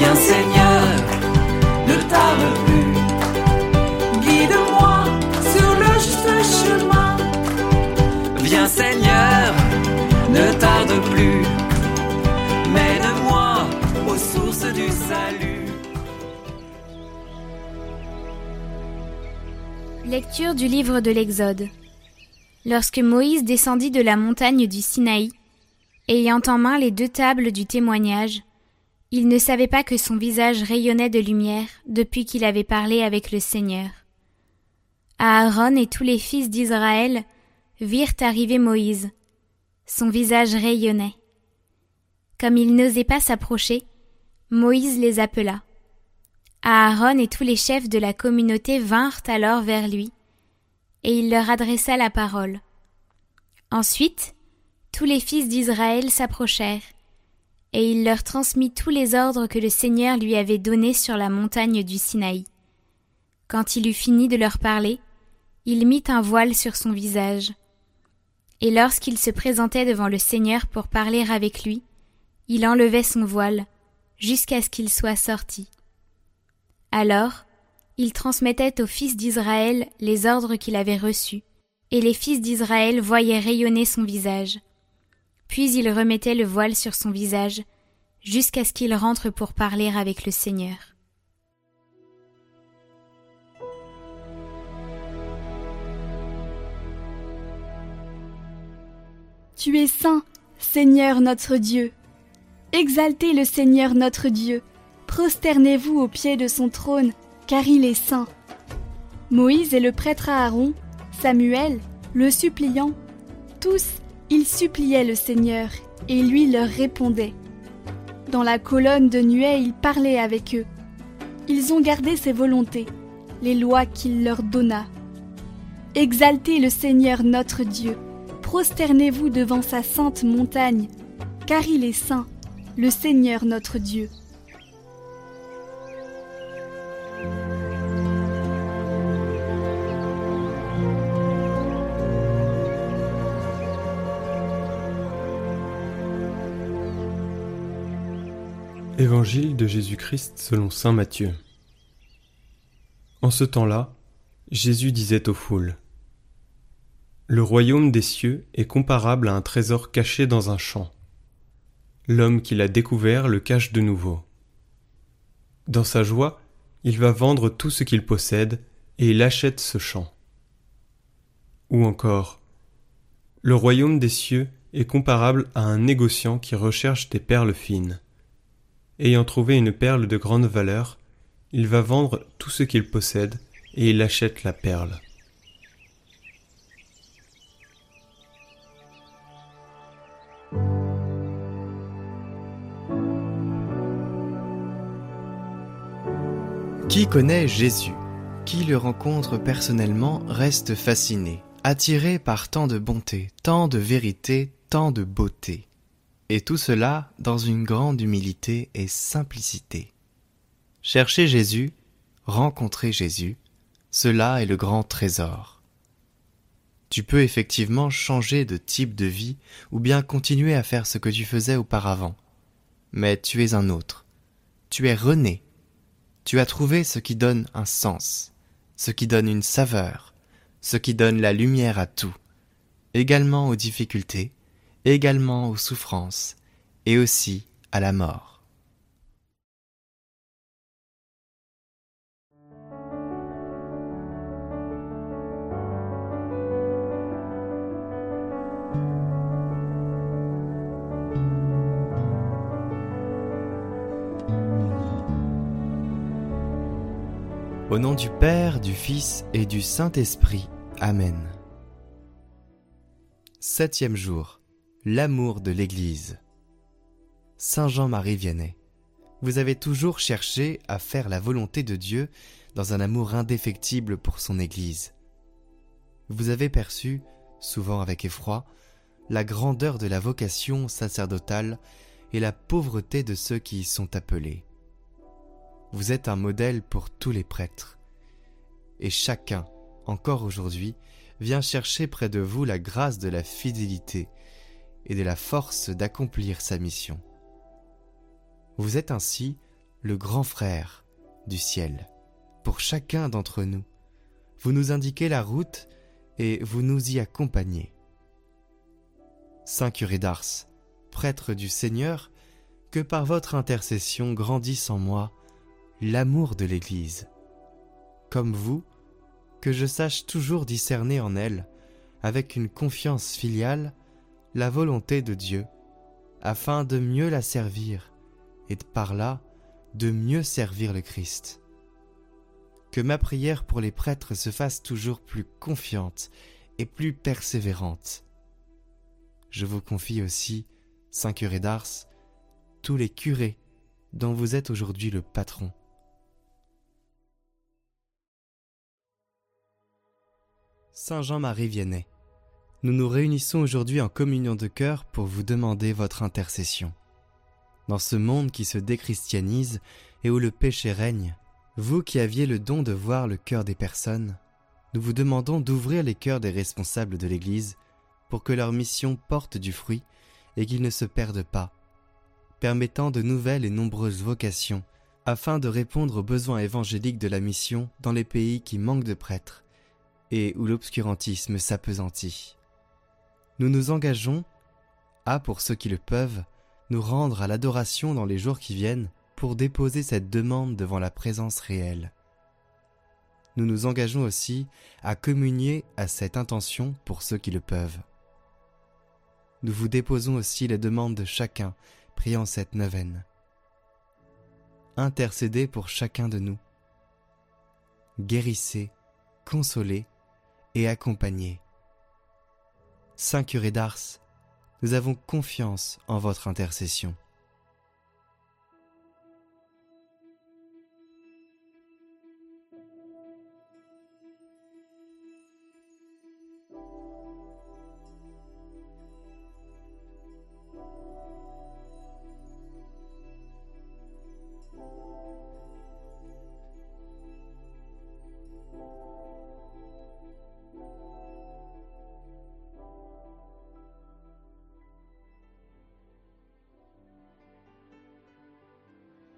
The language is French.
Viens Seigneur, ne tarde plus. Guide-moi sur le chemin. Viens Seigneur, ne tarde plus. Mène-moi aux sources du salut. Lecture du livre de l'Exode. Lorsque Moïse descendit de la montagne du Sinaï, ayant en main les deux tables du témoignage, il ne savait pas que son visage rayonnait de lumière depuis qu'il avait parlé avec le Seigneur. Aaron et tous les fils d'Israël virent arriver Moïse. Son visage rayonnait. Comme ils n'osaient pas s'approcher, Moïse les appela. Aaron et tous les chefs de la communauté vinrent alors vers lui, et il leur adressa la parole. Ensuite, tous les fils d'Israël s'approchèrent, et il leur transmit tous les ordres que le Seigneur lui avait donnés sur la montagne du Sinaï. Quand il eut fini de leur parler, il mit un voile sur son visage. Et lorsqu'il se présentait devant le Seigneur pour parler avec lui, il enlevait son voile, jusqu'à ce qu'il soit sorti. Alors, il transmettait aux fils d'Israël les ordres qu'il avait reçus, et les fils d'Israël voyaient rayonner son visage. Puis il remettait le voile sur son visage, jusqu'à ce qu'il rentre pour parler avec le Seigneur. Tu es saint, Seigneur notre Dieu. Exaltez le Seigneur notre Dieu. Prosternez-vous au pied de son trône, car il est saint. Moïse et le prêtre Aaron, Samuel, le suppliant, tous, ils suppliaient le Seigneur, et lui leur répondait. Dans la colonne de nuée, il parlait avec eux. Ils ont gardé ses volontés, les lois qu'il leur donna. Exaltez le Seigneur notre Dieu, prosternez-vous devant sa sainte montagne, car il est saint, le Seigneur notre Dieu. Évangile de Jésus-Christ selon Saint Matthieu. En ce temps-là, Jésus disait aux foules Le royaume des cieux est comparable à un trésor caché dans un champ. L'homme qui l'a découvert le cache de nouveau. Dans sa joie, il va vendre tout ce qu'il possède et il achète ce champ. Ou encore Le royaume des cieux est comparable à un négociant qui recherche des perles fines. Ayant trouvé une perle de grande valeur, il va vendre tout ce qu'il possède et il achète la perle. Qui connaît Jésus? Qui le rencontre personnellement reste fasciné, attiré par tant de bonté, tant de vérité, tant de beauté. Et tout cela dans une grande humilité et simplicité. Chercher Jésus, rencontrer Jésus, cela est le grand trésor. Tu peux effectivement changer de type de vie ou bien continuer à faire ce que tu faisais auparavant. Mais tu es un autre. Tu es rené. Tu as trouvé ce qui donne un sens, ce qui donne une saveur, ce qui donne la lumière à tout, également aux difficultés, également aux souffrances et aussi à la mort. Au nom du Père, du Fils et du Saint-Esprit. Amen. Septième jour. L'amour de l'Église. Saint Jean-Marie Vianney. Vous avez toujours cherché à faire la volonté de Dieu dans un amour indéfectible pour son Église. Vous avez perçu, souvent avec effroi, la grandeur de la vocation sacerdotale et la pauvreté de ceux qui y sont appelés. Vous êtes un modèle pour tous les prêtres. Et chacun, encore aujourd'hui, vient chercher près de vous la grâce de la fidélité et de la force d'accomplir sa mission. Vous êtes ainsi le grand frère du ciel, pour chacun d'entre nous. Vous nous indiquez la route et vous nous y accompagnez. Saint curé d'Ars, prêtre du Seigneur, que par votre intercession grandisse en moi l'amour de l'Église. Comme vous, que je sache toujours discerner en elle, avec une confiance filiale, la volonté de Dieu, afin de mieux la servir et par là de mieux servir le Christ. Que ma prière pour les prêtres se fasse toujours plus confiante et plus persévérante. Je vous confie aussi, Saint curé d'Ars, tous les curés dont vous êtes aujourd'hui le patron. Saint Jean-Marie Vianney, nous nous réunissons aujourd'hui en communion de cœur pour vous demander votre intercession. Dans ce monde qui se déchristianise et où le péché règne, vous qui aviez le don de voir le cœur des personnes, nous vous demandons d'ouvrir les cœurs des responsables de l'Église pour que leur mission porte du fruit et qu'ils ne se perdent pas, permettant de nouvelles et nombreuses vocations afin de répondre aux besoins évangéliques de la mission dans les pays qui manquent de prêtres et où l'obscurantisme s'apesantit. Nous nous engageons à, pour ceux qui le peuvent, nous rendre à l'adoration dans les jours qui viennent pour déposer cette demande devant la présence réelle. Nous nous engageons aussi à communier à cette intention pour ceux qui le peuvent. Nous vous déposons aussi les demandes de chacun priant cette neuvaine. Intercédez pour chacun de nous. Guérissez, consolez et accompagnez. Saint curé d'Ars, nous avons confiance en votre intercession.